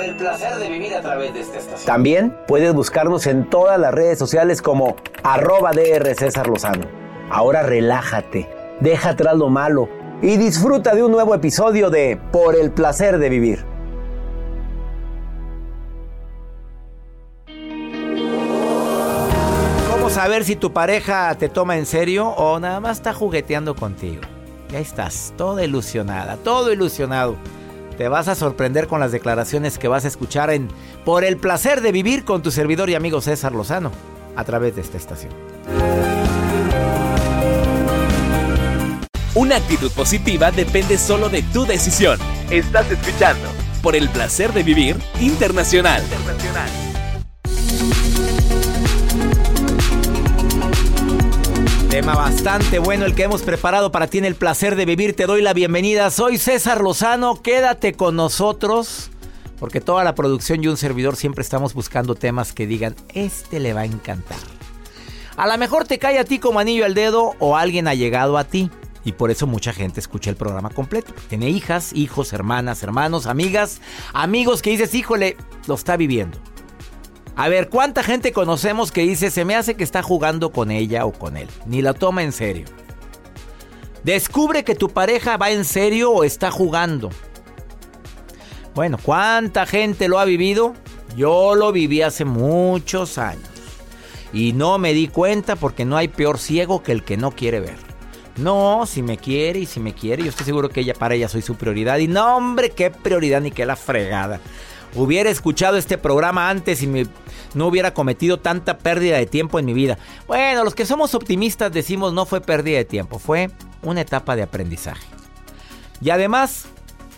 Por el placer de vivir a través de esta estación. También puedes buscarnos en todas las redes sociales como arroba DR César Lozano. Ahora relájate, deja atrás lo malo y disfruta de un nuevo episodio de Por el placer de vivir. ¿Cómo saber si tu pareja te toma en serio o nada más está jugueteando contigo? Ya estás, toda ilusionada, todo ilusionado. Te vas a sorprender con las declaraciones que vas a escuchar en Por el placer de vivir con tu servidor y amigo César Lozano a través de esta estación. Una actitud positiva depende solo de tu decisión. Estás escuchando por el placer de vivir internacional. Tema bastante bueno el que hemos preparado para ti en el placer de vivir. Te doy la bienvenida. Soy César Lozano. Quédate con nosotros. Porque toda la producción y un servidor siempre estamos buscando temas que digan, este le va a encantar. A lo mejor te cae a ti como anillo al dedo o alguien ha llegado a ti. Y por eso mucha gente escucha el programa completo. Tiene hijas, hijos, hermanas, hermanos, amigas, amigos que dices, híjole, lo está viviendo. A ver, ¿cuánta gente conocemos que dice, se me hace que está jugando con ella o con él? Ni la toma en serio. Descubre que tu pareja va en serio o está jugando. Bueno, ¿cuánta gente lo ha vivido? Yo lo viví hace muchos años. Y no me di cuenta porque no hay peor ciego que el que no quiere ver. No, si me quiere y si me quiere, yo estoy seguro que ella para ella soy su prioridad. Y no, hombre, qué prioridad ni qué la fregada. Hubiera escuchado este programa antes y me- no hubiera cometido tanta pérdida de tiempo en mi vida. Bueno, los que somos optimistas decimos no fue pérdida de tiempo, fue una etapa de aprendizaje. Y además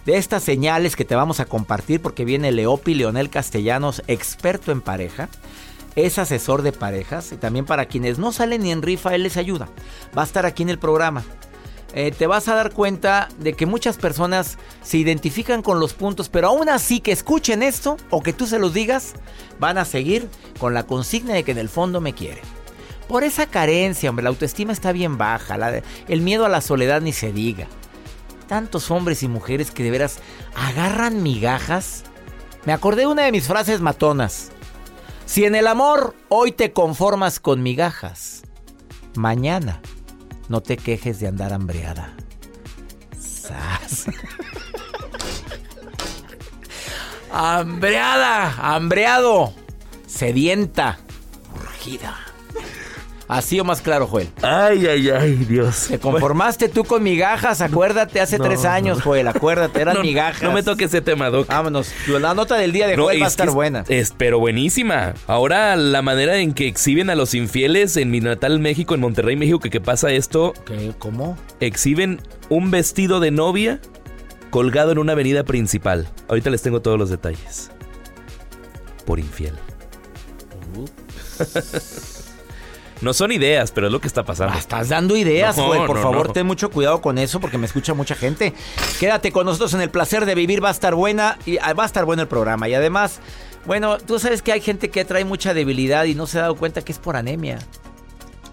de estas señales que te vamos a compartir, porque viene Leopi Leonel Castellanos, experto en pareja, es asesor de parejas y también para quienes no salen ni en rifa, él les ayuda. Va a estar aquí en el programa. Eh, te vas a dar cuenta de que muchas personas se identifican con los puntos, pero aún así que escuchen esto o que tú se los digas, van a seguir con la consigna de que en el fondo me quiere. Por esa carencia, hombre, la autoestima está bien baja, el miedo a la soledad ni se diga. Tantos hombres y mujeres que de veras agarran migajas. Me acordé de una de mis frases matonas. Si en el amor hoy te conformas con migajas, mañana no te quejes de andar hambreada. Sas. hambreada, hambreado, sedienta, urgida. Así o más claro, Joel. Ay, ay, ay, Dios. Te conformaste tú con migajas, acuérdate, hace No, tres años, no. Joel, acuérdate, eran no, migajas. No me toque ese tema, Doc. Vámonos. La nota del día de Joel va a es estar es- buena. Es, pero buenísima. Ahora la manera en que exhiben a los infieles en mi natal México, en Monterrey, México, que, que pasa esto, ¿Qué? ¿Cómo? exhiben un vestido de novia colgado en una avenida principal. Ahorita les tengo todos los detalles. Por infiel. no son ideas, pero es lo que está pasando. Ah, Estás dando ideas, No, Joel. Por no, favor, no. ten mucho cuidado con eso porque me escucha mucha gente. Quédate con nosotros en el placer de vivir. Va a estar buena y ah, va a estar bueno el programa. Y además, bueno, tú sabes que hay gente que trae mucha debilidad y no se ha dado cuenta que es por anemia.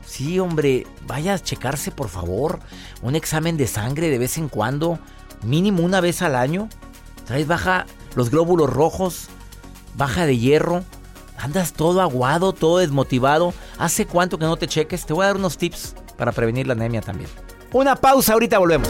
Sí, hombre, vaya a checarse, por favor. Un examen de sangre de vez en cuando, mínimo una vez al año. Traes baja los glóbulos rojos, baja de hierro. Andas todo aguado, todo desmotivado. ¿Hace cuánto que no te cheques? Te voy a dar unos tips para prevenir la anemia también. Una pausa, ahorita volvemos.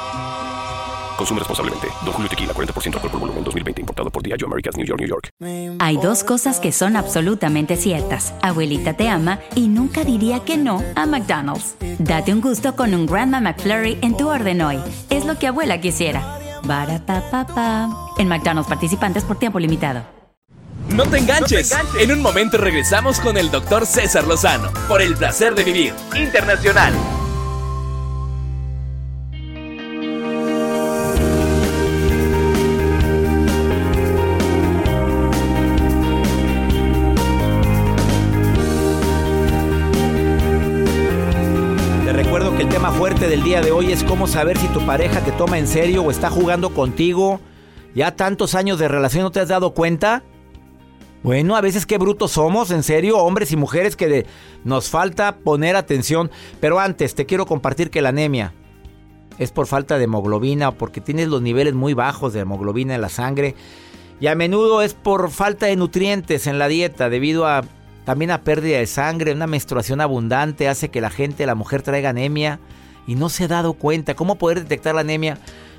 Consume responsablemente. Don Julio Tequila, 40% alcohol por volumen, 2020. Importado por Diageo Americas, New York, New York. Hay dos cosas que son absolutamente ciertas. Abuelita te ama y nunca diría que no a McDonald's. Date un gusto con un Grandma McFlurry en tu orden hoy. Es lo que abuela quisiera. Barapapapa. En McDonald's participantes por tiempo limitado. No te enganches. En un momento regresamos con el doctor César Lozano por el placer de vivir internacional. Del día de hoy es cómo saber si tu pareja te toma en serio o está jugando contigo. Ya tantos años de relación, ¿no te has dado cuenta? Bueno, a veces qué brutos somos, en serio, hombres y mujeres que nos falta poner atención. Pero antes, te quiero compartir que la anemia es por falta de hemoglobina o porque tienes los niveles muy bajos de hemoglobina en la sangre. Y a menudo es por falta de nutrientes en la dieta debido a también a pérdida de sangre, una menstruación abundante hace que la gente, la mujer traiga anemia y no se ha dado cuenta. ¿Cómo poder detectar la anemia?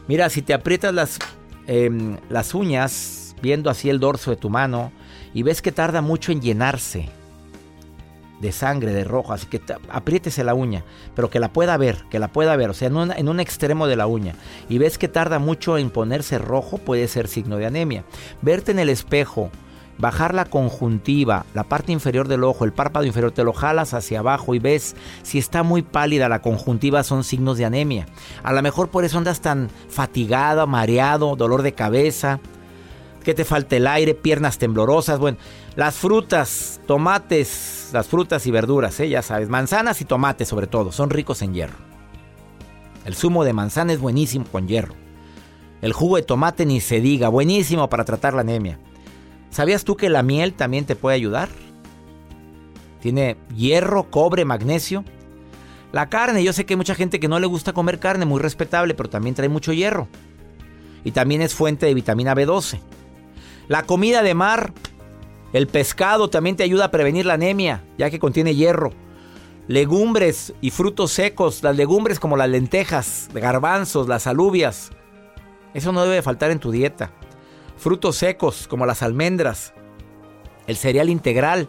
Mira, si te aprietas las, em, las uñas, viendo así el dorso de tu mano, y ves que tarda mucho en llenarse de sangre, de rojo, así que te- apriétese la uña, pero que la pueda ver, que la pueda ver, o sea, en, una- en un extremo de la uña, y ves que tarda mucho en ponerse rojo, puede ser signo de anemia. Verte en el espejo, bajar la conjuntiva, la parte inferior del ojo, el párpado inferior, te lo jalas hacia abajo y ves si está muy pálida la conjuntiva, son signos de anemia. A lo mejor por eso andas tan fatigado, mareado, dolor de cabeza, que te falta el aire, piernas temblorosas. Bueno, las frutas, tomates, las frutas y verduras, ¿eh? ya sabes, manzanas y tomates sobre todo, son ricos en hierro. El zumo de manzana es buenísimo con hierro. El jugo de tomate ni se diga, buenísimo para tratar la anemia. ¿Sabías tú que la miel también te puede ayudar? Tiene hierro, cobre, magnesio. La carne, yo sé que hay mucha gente que no le gusta comer carne, muy respetable, pero también trae mucho hierro. Y también es fuente de vitamina B12. La comida de mar, el pescado también te ayuda a prevenir la anemia, ya que contiene hierro. Legumbres y frutos secos, las legumbres como las lentejas, garbanzos, las alubias. Eso no debe faltar en tu dieta. Frutos secos como las almendras, el cereal integral,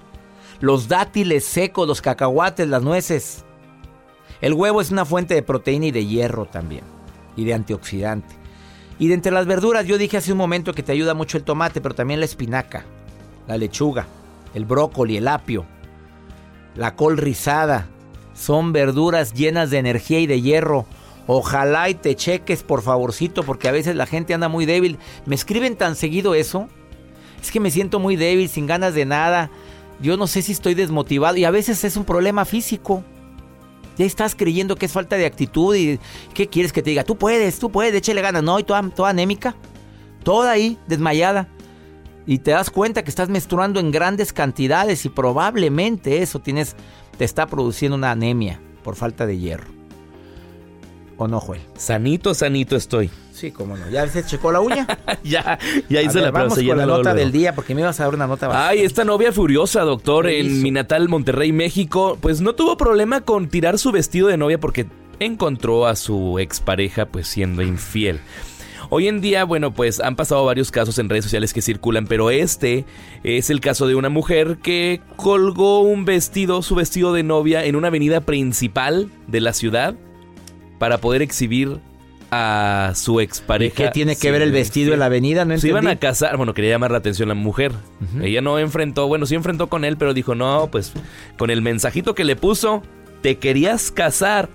los dátiles secos, los cacahuates, las nueces. El huevo es una fuente de proteína y de hierro también, y de antioxidante. Y de entre las verduras, yo dije hace un momento que te ayuda mucho el tomate, pero también la espinaca, la lechuga, el brócoli, el apio. la col rizada. Son verduras llenas de energía y de hierro. Ojalá y te cheques, por favorcito, porque a veces la gente anda muy débil. Me escriben tan seguido eso. Es que me siento muy débil, sin ganas de nada. Yo no sé si estoy desmotivado y a veces es un problema físico. Ya estás creyendo que es falta de actitud y ¿qué quieres que te diga? Tú puedes, tú puedes, échale ganas. No, y toda, toda anémica. Toda ahí, desmayada. Y te das cuenta que estás menstruando en grandes cantidades y probablemente eso tienes, te está produciendo una anemia por falta de hierro. ¿O no, Joel? Sanito, sanito estoy. Sí, cómo no. ¿Ya se checó la uña? ya, ya hice la Vamos con la nota del día porque me ibas a dar una nota bastante. Ay, esta novia furiosa, doctor, en mi natal Monterrey, México, pues no tuvo problema con tirar su vestido de novia porque encontró a su expareja pues siendo infiel. Hoy en día, bueno, pues han pasado varios casos en redes sociales que circulan, pero este es el caso de una mujer que colgó un vestido, su vestido de novia, en una avenida principal de la ciudad para poder exhibir a su expareja. ¿Qué tiene que ver el vestido en la avenida? No Se iban a casar, bueno, quería llamar la atención la mujer. Ella no enfrentó, bueno, sí enfrentó con él, pero dijo, no, pues con el mensajito que le puso, te querías casar.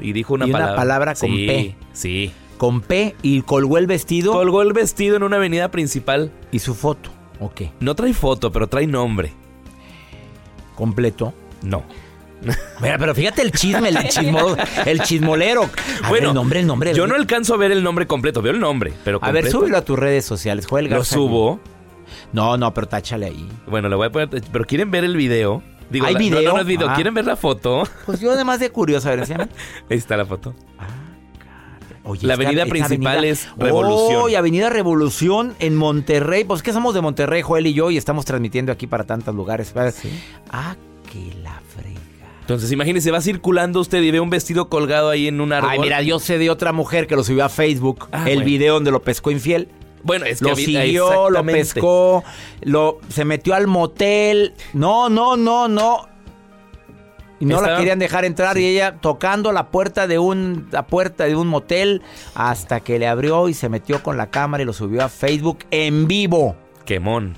Y dijo una Y palabra. una palabra con Sí, P. Sí. Con P y colgó el vestido. Colgó el vestido en una avenida principal. ¿Y su foto? Ok. No trae foto, pero trae nombre. ¿Completo? No. Mira, pero fíjate el chisme, el, chismo- el chismolero. A ver, el nombre, el nombre. Yo no alcanzo a ver el nombre completo, veo el nombre, pero A ver, completo- súbelo a tus redes sociales, Joel Lo Garza. subo. No, no, pero táchale ahí. Bueno, le voy a poner, pero quieren ver el video. Digo, ¿Hay la- no, video? No, no es video. Ah. ¿Quieren ver la foto? Pues yo además de curioso, a ver, enséñame. Ahí está la foto. Oye, La esta- avenida esta principal avenida- es Revolución. Oh, y Avenida Revolución en Monterrey. Pues que somos de Monterrey, Joel y yo, y estamos transmitiendo aquí para tantos lugares. Ah, que la frega. Entonces, imagínese, va circulando usted y ve un vestido colgado ahí en un árbol. Ay, mira, yo sé de otra mujer que lo subió a Facebook, Ah, el bueno. video donde lo pescó infiel. Bueno, es que lo siguió, lo pescó, lo, se metió al motel. No, no, no, no. Y no la querían dejar entrar y ella tocando la puerta de un la puerta de un motel hasta que le abrió y se metió con la cámara y lo subió a Facebook en vivo. Quemón.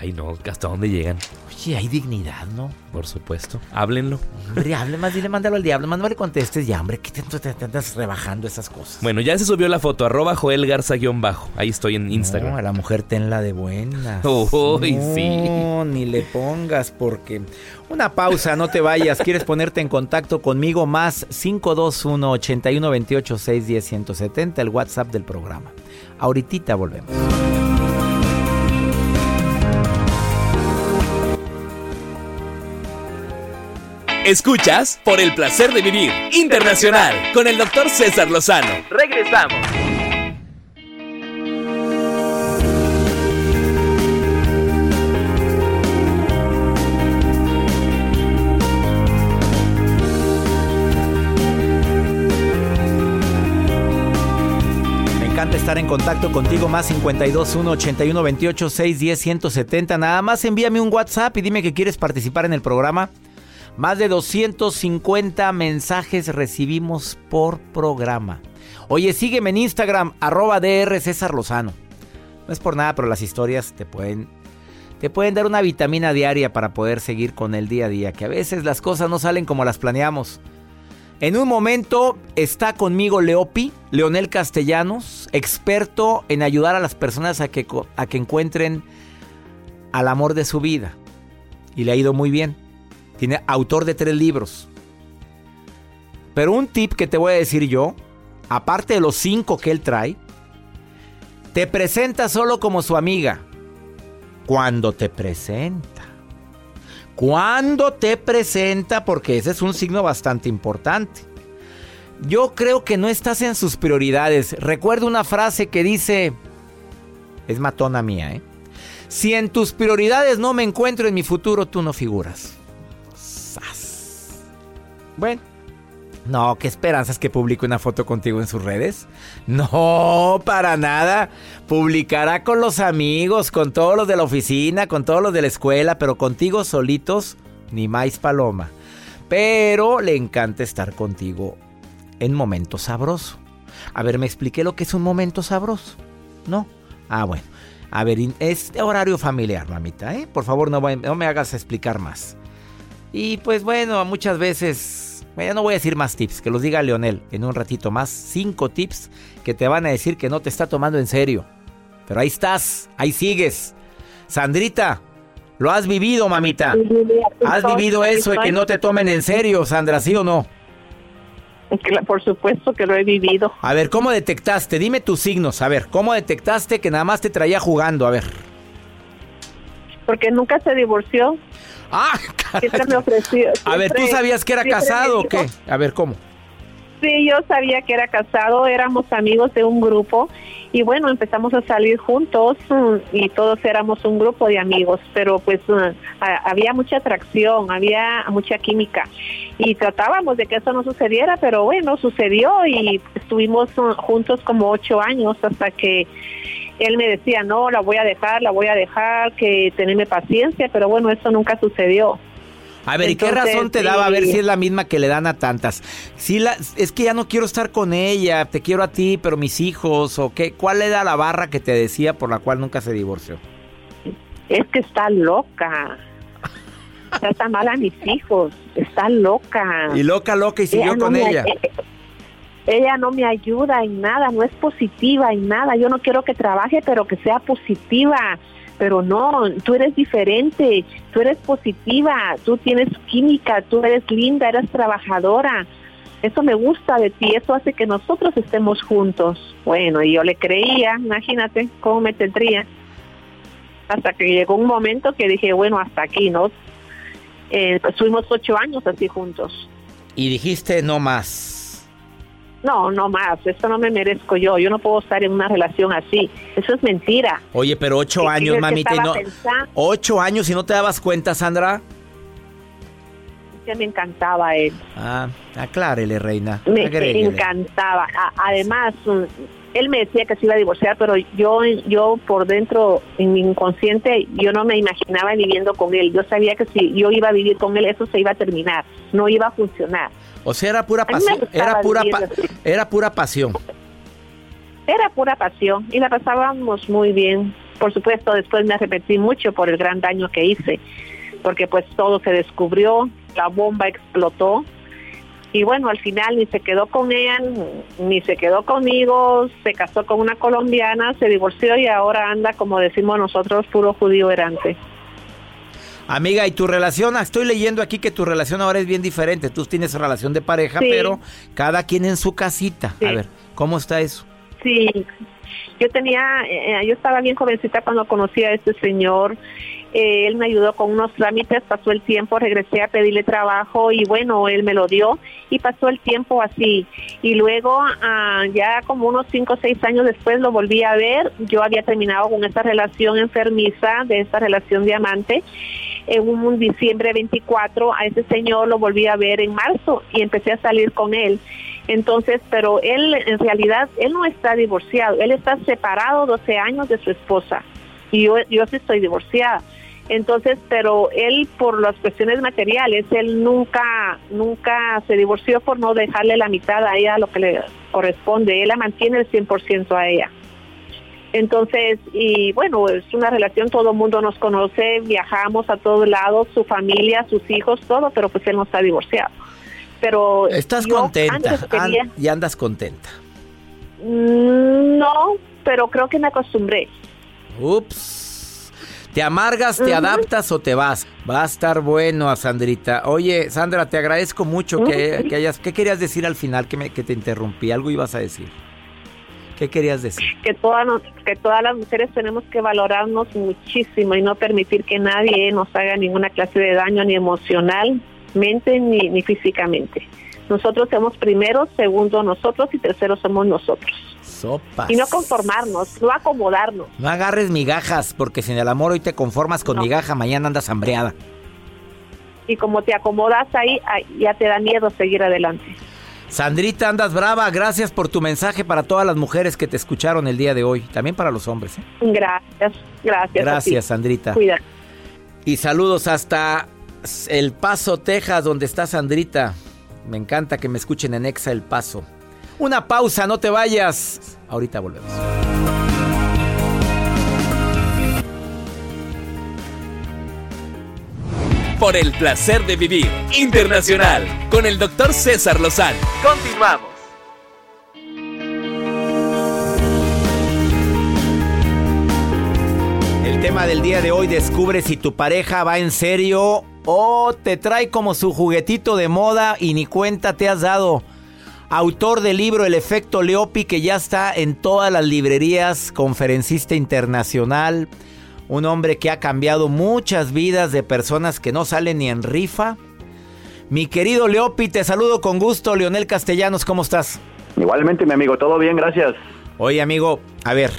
Ay, no, ¿hasta dónde llegan? Oye, hay dignidad, ¿no? Por supuesto. Háblenlo. Hombre, hable más, dile, mándalo al diablo, no le contestes ya, hombre, ¿qué tanto te, te andas rebajando esas cosas? Bueno, ya se subió la foto, arroba Joel Garza-bajo. Ahí estoy en Instagram. No, a la mujer tenla de buenas. Uy, no, sí. ni le pongas porque... Una pausa, no te vayas. ¿Quieres ponerte en contacto conmigo? Más 521 8128 610 170 el WhatsApp del programa. Ahorita volvemos. Escuchas por el placer de vivir internacional con el doctor César Lozano. Regresamos. Me encanta estar en contacto contigo. Más 521 81 28 610 170. Nada más envíame un WhatsApp y dime que quieres participar en el programa. Más de 250 mensajes recibimos por programa. Oye, sígueme en Instagram, arroba DR César Lozano. No es por nada, pero las historias te pueden, te pueden dar una vitamina diaria para poder seguir con el día a día. Que a veces las cosas no salen como las planeamos. En un momento está conmigo Leopi, Leonel Castellanos, experto en ayudar a las personas a que, a que encuentren al amor de su vida. Y le ha ido muy bien. Tiene autor de tres libros. Pero un tip que te voy a decir yo, aparte de los cinco que él trae, te presenta solo como su amiga. Cuando te presenta. Cuando te presenta, porque ese es un signo bastante importante. Yo creo que no estás en sus prioridades. Recuerdo una frase que dice, es matona mía, ¿eh? Si en tus prioridades no me encuentro en mi futuro, tú no figuras. Bueno. No, ¿qué esperanzas que publique una foto contigo en sus redes? No, para nada. Publicará con los amigos, con todos los de la oficina, con todos los de la escuela, pero contigo solitos, ni más paloma. Pero le encanta estar contigo en momentos sabroso. A ver, me expliqué lo que es un momento sabroso. ¿No? Ah, bueno. A ver, es horario familiar, mamita, ¿eh? Por favor, no, no me hagas explicar más. Y pues bueno, muchas veces, ya no voy a decir más tips, que los diga Leonel en un ratito más. Cinco tips que te van a decir que no te está tomando en serio. Pero ahí estás, ahí sigues. Sandrita, lo has vivido, mamita. ¿Has vivido eso de que no te tomen en serio, Sandra, sí o no? Por supuesto que lo he vivido. A ver, ¿cómo detectaste? Dime tus signos. A ver, ¿cómo detectaste que nada más te traía jugando? A ver. Porque nunca se divorció. Ah, Siempre me ofreció. a ver, ¿tú sabías que era casado o qué? A ver, ¿cómo? Sí, yo sabía que era casado, éramos amigos de un grupo y bueno, empezamos a salir juntos mm, y todos éramos un grupo de amigos, pero pues mm, había mucha atracción, había mucha química y tratábamos de que eso no sucediera, pero bueno, sucedió y estuvimos mm, juntos como ocho años hasta que él me decía, no, la voy a dejar, la voy a dejar, que tenerme paciencia, pero bueno, eso nunca sucedió. A ver, ¿y qué razón te daba? A ver si es la misma que le dan a tantas. Si la, es que ya no quiero estar con ella, te quiero a ti, pero mis hijos, o qué. ¿Cuál era la barra que te decía por la cual nunca se divorció? Es que está loca. Trata mal a mis hijos. Está loca. Y loca, loca, y siguió con ella. Ella no me ayuda en nada, no es positiva en nada. Yo no quiero que trabaje, pero que sea positiva pero no, tú eres diferente, tú eres positiva, tú tienes química, tú eres linda, eres trabajadora. Eso me gusta de ti, eso hace que nosotros estemos juntos. Bueno, y yo le creía, imagínate cómo me tendría. Hasta que llegó un momento que dije, bueno, hasta aquí, ¿no? Eh, pues fuimos ocho años así juntos. Y dijiste, no más no, no más, esto no me merezco yo, yo no puedo estar en una relación así, eso es mentira. Oye, pero ocho años, mamita, y no, ocho años y no te dabas cuenta, Sandra. Que me encantaba él. Ah, aclárele, reina. Me encantaba. además, él me decía que se iba a divorciar, pero yo, yo por dentro, en mi inconsciente, yo no me imaginaba viviendo con él. Yo sabía que si yo iba a vivir con él, eso se iba a terminar, no iba a funcionar. O sea, era pura pasión. Era pura, era pura pasión. Era pura pasión y la pasábamos muy bien. Por supuesto, después me arrepentí mucho por el gran daño que hice, porque pues todo se descubrió, la bomba explotó y bueno, al final ni se quedó con ella, ni se quedó conmigo, se casó con una colombiana, se divorció y ahora anda, como decimos nosotros, puro judío errante. Amiga, ¿y tu relación? Ah, estoy leyendo aquí que tu relación ahora es bien diferente. Tú tienes relación de pareja, pero cada quien en su casita. A ver, ¿cómo está eso? Sí, yo tenía, eh, yo estaba bien jovencita cuando conocí a este señor. Eh, él me ayudó con unos trámites, pasó el tiempo, regresé a pedirle trabajo y bueno, él me lo dio y pasó el tiempo así. Y luego, ah, ya como unos cinco o seis años después lo volví a ver. Yo había terminado con esta relación enfermiza, de esta relación diamante en un diciembre 24 a ese señor lo volví a ver en marzo y empecé a salir con él. Entonces, pero él en realidad, él no está divorciado, él está separado 12 años de su esposa y yo, yo sí estoy divorciada. Entonces, pero él por las cuestiones materiales, él nunca, nunca se divorció por no dejarle la mitad a ella lo que le corresponde, él la mantiene el 100% a ella. Entonces, y bueno, es una relación, todo el mundo nos conoce, viajamos a todos lados, su familia, sus hijos, todo, pero pues él no está divorciado. Pero estás contenta y andas contenta. Mm, no, pero creo que me acostumbré. Ups. ¿Te amargas, te adaptas o te vas? Va a estar bueno, Sandrita. Oye, Sandra, te agradezco mucho que, hayas... ¿Qué querías decir al final que, me, que te interrumpí? Algo ibas a decir. ¿Qué querías decir? Que todas, que todas las mujeres tenemos que valorarnos muchísimo y no permitir que nadie nos haga ninguna clase de daño ni emocionalmente ni, ni físicamente. Nosotros somos primero, segundo nosotros y tercero somos nosotros. Sopas. Y no conformarnos, no acomodarnos. No agarres migajas, porque si en el amor hoy te conformas con migaja, mañana andas hambreada. Y como te acomodas ahí, ya te da miedo seguir adelante. Sandrita, andas brava. Gracias por tu mensaje para todas las mujeres que te escucharon el día de hoy. También para los hombres. ¿eh? Gracias, gracias. Gracias, Sandrita. Cuídate. Y saludos hasta El Paso, Texas, donde está Sandrita. Me encanta que me escuchen en Exa El Paso. Una pausa, no te vayas. Ahorita volvemos. Por el placer de vivir internacional con el doctor César Lozano. Continuamos. El tema del día de hoy descubre si tu pareja va en serio o te trae como su juguetito de moda y ni cuenta te has dado. Autor del libro El efecto Leopi que ya está en todas las librerías, conferencista internacional, un hombre que ha cambiado muchas vidas de personas que no salen ni en rifa. Mi querido Leopi, te saludo con gusto. Leonel Castellanos, ¿cómo estás? Igualmente, mi amigo, todo bien, gracias. Oye, amigo, a ver,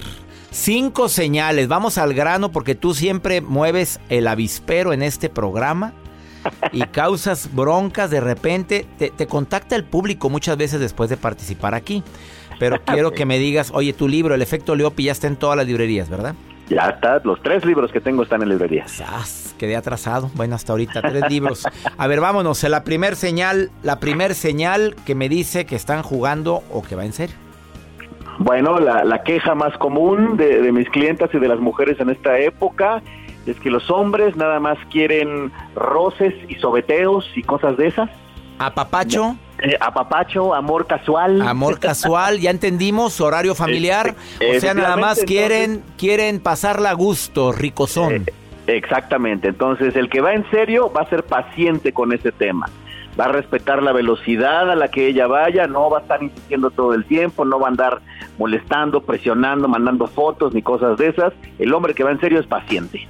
cinco señales. Vamos al grano porque tú siempre mueves el avispero en este programa y causas broncas de repente. Te, te contacta el público muchas veces después de participar aquí. Pero quiero que me digas, oye, tu libro, El efecto Leopi, ya está en todas las librerías, ¿verdad? Ya está, los tres libros que tengo están en librerías. ¡Sas! Quedé atrasado. Bueno, hasta ahorita, tres libros. A ver, vámonos. La primer señal, la primer señal que me dice que están jugando o que va en serio. Bueno, la, la queja más común de, de mis clientas y de las mujeres en esta época es que los hombres nada más quieren roces y sobeteos y cosas de esas. ¿Apapacho? Eh, apapacho, amor casual. Amor casual, ya entendimos, horario familiar. Eh, o sea, nada más quieren, quieren pasarla a gusto, ricosón. Eh, exactamente, entonces el que va en serio va a ser paciente con ese tema. Va a respetar la velocidad a la que ella vaya, no va a estar insistiendo todo el tiempo, no va a andar molestando, presionando, mandando fotos ni cosas de esas. El hombre que va en serio es paciente.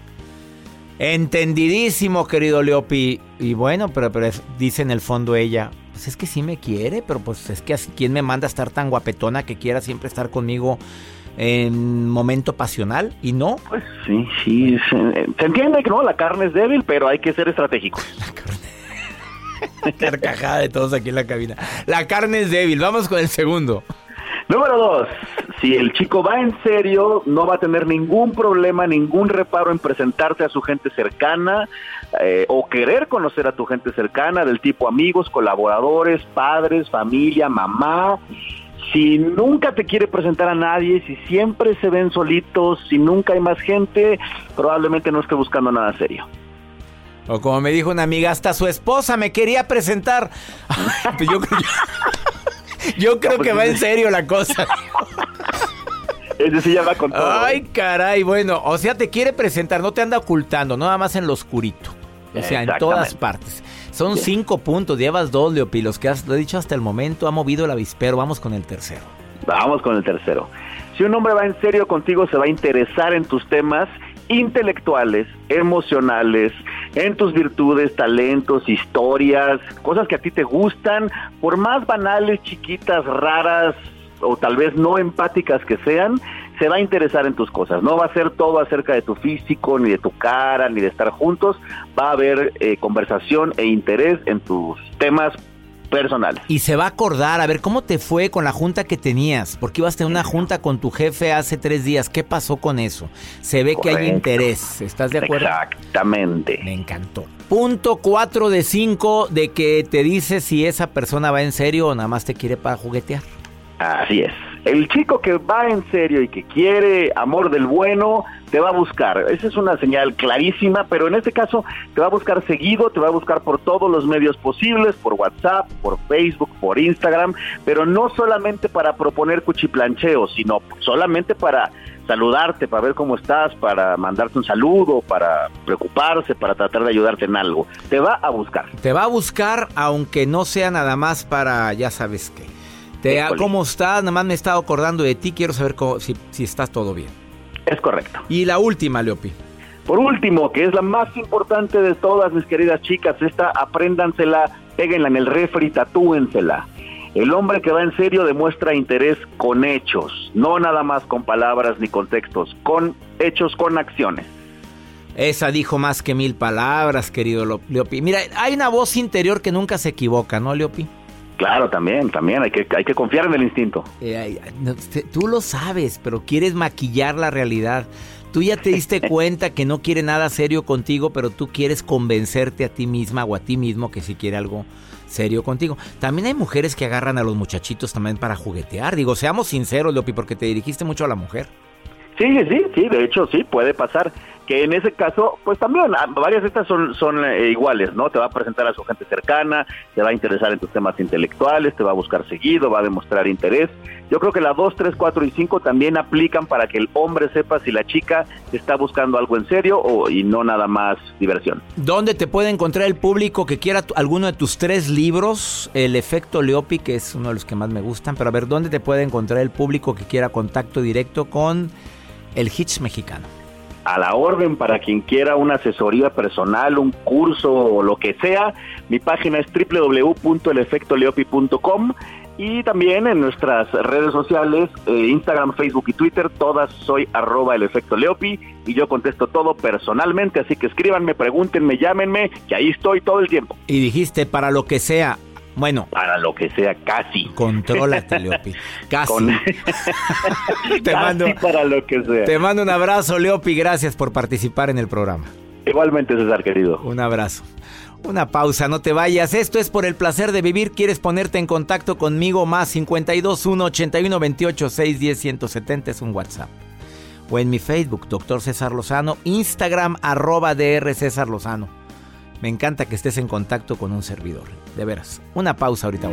Entendidísimo, querido Leopi. Y bueno, pero, pero dice en el fondo ella, pues es que sí me quiere, pero pues es que así- ¿quién me manda a estar tan guapetona que quiera siempre estar conmigo en momento pasional? Y no. Pues sí, sí, se, se entiende que no, la carne es débil, pero hay que ser estratégicos. Carcajada de todos aquí en la cabina. La carne es débil. Vamos con el segundo. Número dos, si el chico va en serio, no va a tener ningún problema, ningún reparo en presentarte a su gente cercana eh, o querer conocer a tu gente cercana, del tipo amigos, colaboradores, padres, familia, mamá. Si nunca te quiere presentar a nadie, si siempre se ven solitos, si nunca hay más gente, probablemente no esté buscando nada serio. O como me dijo una amiga, hasta su esposa me quería presentar. Pues yo creo, yo creo que va en serio la cosa. Es decir, ya va con todo. Ay, caray, bueno, o sea, te quiere presentar, no te anda ocultando, nada más en lo oscurito. O sea, en todas partes. Son cinco puntos, llevas dos, Leopi, los que has dicho hasta el momento, ha movido el avispero, vamos con el tercero. Vamos con el tercero. Si un hombre va en serio contigo, se va a interesar en tus temas intelectuales, emocionales, en tus virtudes, talentos, historias, cosas que a ti te gustan, por más banales, chiquitas, raras o tal vez no empáticas que sean, se va a interesar en tus cosas. No va a ser todo acerca de tu físico, ni de tu cara, ni de estar juntos. Va a haber eh, conversación e interés en tus temas personales. Y se va a acordar, a ver, ¿cómo te fue con la junta que tenías? Porque ibas a tener una junta con tu jefe hace tres días. ¿Qué pasó con eso? Se ve que hay interés. ¿Estás de acuerdo? Exactamente. Me encantó. Punto 4 de 5 de que te dice si esa persona va en serio o nada más te quiere para juguetear. Así es. El chico que va en serio y que quiere amor del bueno, te va a buscar. Esa es una señal clarísima, pero en este caso te va a buscar seguido, te va a buscar por todos los medios posibles, por WhatsApp, por Facebook, por Instagram, pero no solamente para proponer cuchiplancheos, sino solamente para saludarte, para ver cómo estás, para mandarte un saludo, para preocuparse, para tratar de ayudarte en algo. Te va a buscar. Te va a buscar aunque no sea nada más para, ya sabes qué. Te. ¿Cómo estás? Nada más me he estado acordando de ti. Quiero saber cómo- si, si estás todo bien. Es correcto. Y la última, Leopi. Por último, que es la más importante de todas, mis queridas chicas, esta apréndansela, péguenla en el refri, tatúensela. El hombre que va en serio demuestra interés con hechos, no nada más con palabras ni con textos, con hechos, con acciones. Esa dijo más que mil palabras, querido Leopi. Mira, hay una voz interior que nunca se equivoca, ¿no, Leopi? Claro, también, también, hay que, hay que confiar en el instinto. Eh, tú lo sabes, pero quieres maquillar la realidad. Tú ya te diste cuenta que no quiere nada serio contigo, pero tú quieres convencerte a ti misma o a ti mismo que sí quiere algo serio contigo. También hay mujeres que agarran a los muchachitos también para juguetear. Digo, seamos sinceros, Leopi, porque te dirigiste mucho a la mujer. Sí, sí, sí, de hecho sí, puede pasar que en ese caso, pues también, ah, varias de estas son, son eh, iguales, ¿no? Te va a presentar a su gente cercana, te va a interesar en tus temas intelectuales, te va a buscar seguido, va a demostrar interés. Yo creo que la 2, 3, 4 y 5 también aplican para que el hombre sepa si la chica está buscando algo en serio o, y no nada más diversión. ¿Dónde te puede encontrar el público que quiera alguno de tus tres libros? El efecto Leopi, que es uno de los que más me gustan, pero a ver, ¿dónde te puede encontrar el público que quiera contacto directo con el Hitch mexicano? A la orden para quien quiera una asesoría personal, un curso o lo que sea. Mi página es www.elefectoleopi.com y también en nuestras redes sociales, eh, Instagram, Facebook y Twitter, todas soy arroba el efecto Leopi y yo contesto todo personalmente, así que escríbanme, pregúntenme, llámenme, que ahí estoy todo el tiempo. Y dijiste, para lo que sea, bueno. Para lo que sea, casi. Contrólate, Leopi. Casi. te mando, para lo que sea. Te mando un abrazo, Leopi. Gracias por participar en el programa. Igualmente, César, querido. Un abrazo. Una pausa, no te vayas. Esto es por el placer de vivir. ¿Quieres ponerte en contacto conmigo? Más 52 1 81 28 610 170 es un WhatsApp. O en mi Facebook, Doctor César Lozano. Instagram, arroba DR César Lozano. Me encanta que estés en contacto con un servidor. De veras. Una pausa ahorita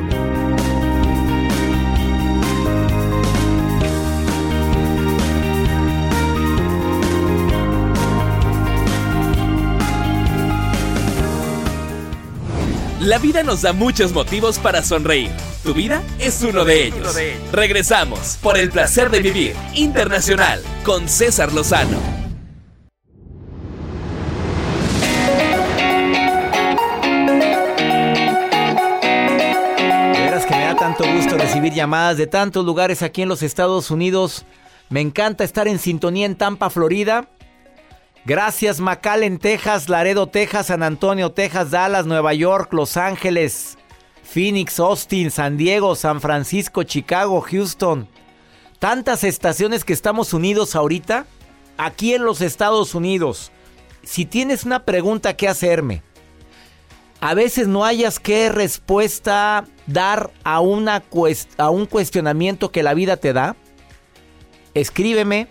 La vida nos da muchos motivos para sonreír. Tu vida es uno de ellos. Regresamos por el placer de vivir internacional con César Lozano. Recibir llamadas de tantos lugares aquí en los Estados Unidos. Me encanta estar en sintonía en Tampa, Florida. Gracias McAllen, Texas, Laredo, Texas, San Antonio, Texas, Dallas, Nueva York, Los Ángeles, Phoenix, Austin, San Diego, San Francisco, Chicago, Houston. Tantas estaciones que estamos unidos ahorita, aquí en los Estados Unidos. Si tienes una pregunta que hacerme, a veces no hayas qué respuesta dar a, una a un cuestionamiento que la vida te da, escríbeme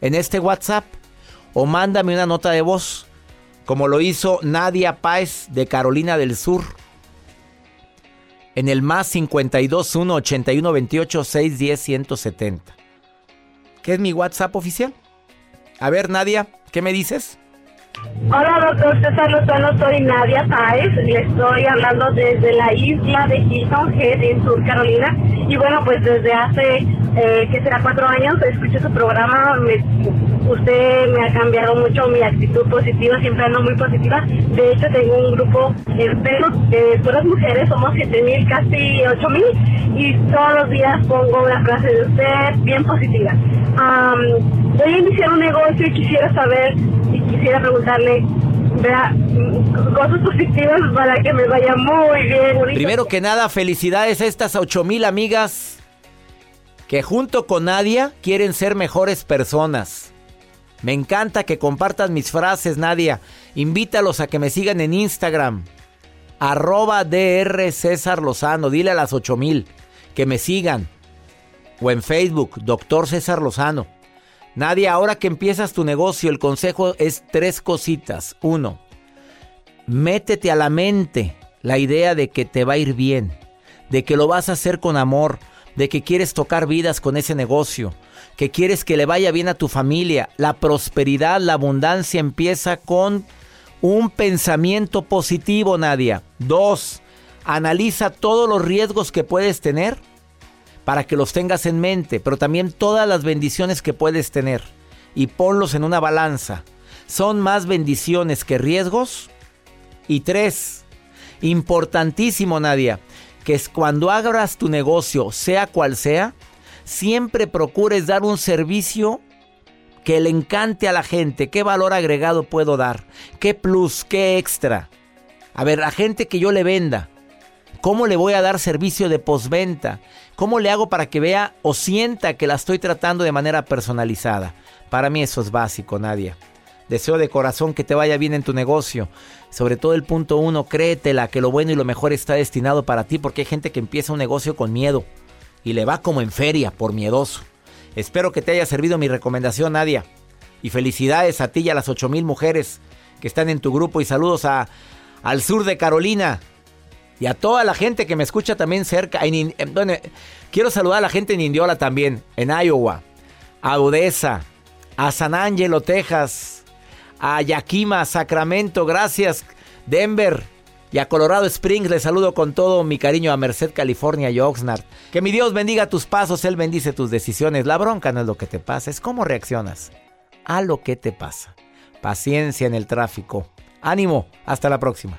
en este WhatsApp o mándame una nota de voz, como lo hizo Nadia Páez de Carolina del Sur. En el más 52 1 81 28 610 170. ¿Qué es mi WhatsApp oficial? A ver, Nadia, ¿qué me dices? Hola, doctor César Lozano, soy Nadia Páez, le estoy hablando desde la isla de Hilton Head en Sur Carolina. Y bueno, pues desde hace, eh, que será cuatro años, escuché su programa, usted me ha cambiado mucho mi actitud positiva, siempre ando muy positiva. De hecho, tengo un grupo de puras mujeres, somos siete mil, casi ocho mil, y todos los días pongo una frase de usted bien positiva. voy a iniciar un negocio y quisiera saber quisiera preguntarle cosas positivas para que me vaya muy bien. Primero que nada, felicidades a estas ocho mil amigas que junto con Nadia quieren ser mejores personas. Me encanta que compartas mis frases, Nadia. Invítalos a que me sigan en Instagram. Arroba DR César Lozano. Dile a las ocho mil que me sigan. O en Facebook, Doctor César Lozano. Nadia, ahora que empiezas tu negocio, el consejo es tres cositas. Uno, métete a la mente la idea de que te va a ir bien, de que lo vas a hacer con amor, de que quieres tocar vidas con ese negocio, que quieres que le vaya bien a tu familia. La prosperidad, la abundancia empieza con un pensamiento positivo, Nadia. Dos, analiza todos los riesgos que puedes tener para que los tengas en mente, pero también todas las bendiciones que puedes tener y ponlos en una balanza. ¿Son más bendiciones que riesgos? Y tres, importantísimo Nadia, que es cuando abras tu negocio, sea cual sea, siempre procures dar un servicio que le encante a la gente. ¿Qué valor agregado puedo dar? ¿Qué plus? ¿Qué extra? A ver, la gente que yo le venda, ¿cómo le voy a dar servicio de postventa? ¿Cómo le hago para que vea o sienta que la estoy tratando de manera personalizada? Para mí eso es básico, Nadia. Deseo de corazón que te vaya bien en tu negocio. Sobre todo el punto uno, créetela que lo bueno y lo mejor está destinado para ti porque hay gente que empieza un negocio con miedo y le va como en feria por miedoso. Espero que te haya servido mi recomendación, Nadia. Y felicidades a ti y a las ocho mil mujeres que están en tu grupo. Y saludos a, al sur de Carolina. Y a toda la gente que me escucha también cerca. En, quiero saludar a la gente en Indiola también, en Iowa, a Odessa, a San Angelo, Texas, a Yakima, Sacramento, gracias, Denver y a Colorado Springs. Les saludo con todo mi cariño a Merced, California y Oxnard. Que mi Dios bendiga tus pasos, Él bendice tus decisiones. La bronca no es lo que te pasa, es cómo reaccionas a lo que te pasa. Paciencia en el tráfico. Ánimo, hasta la próxima.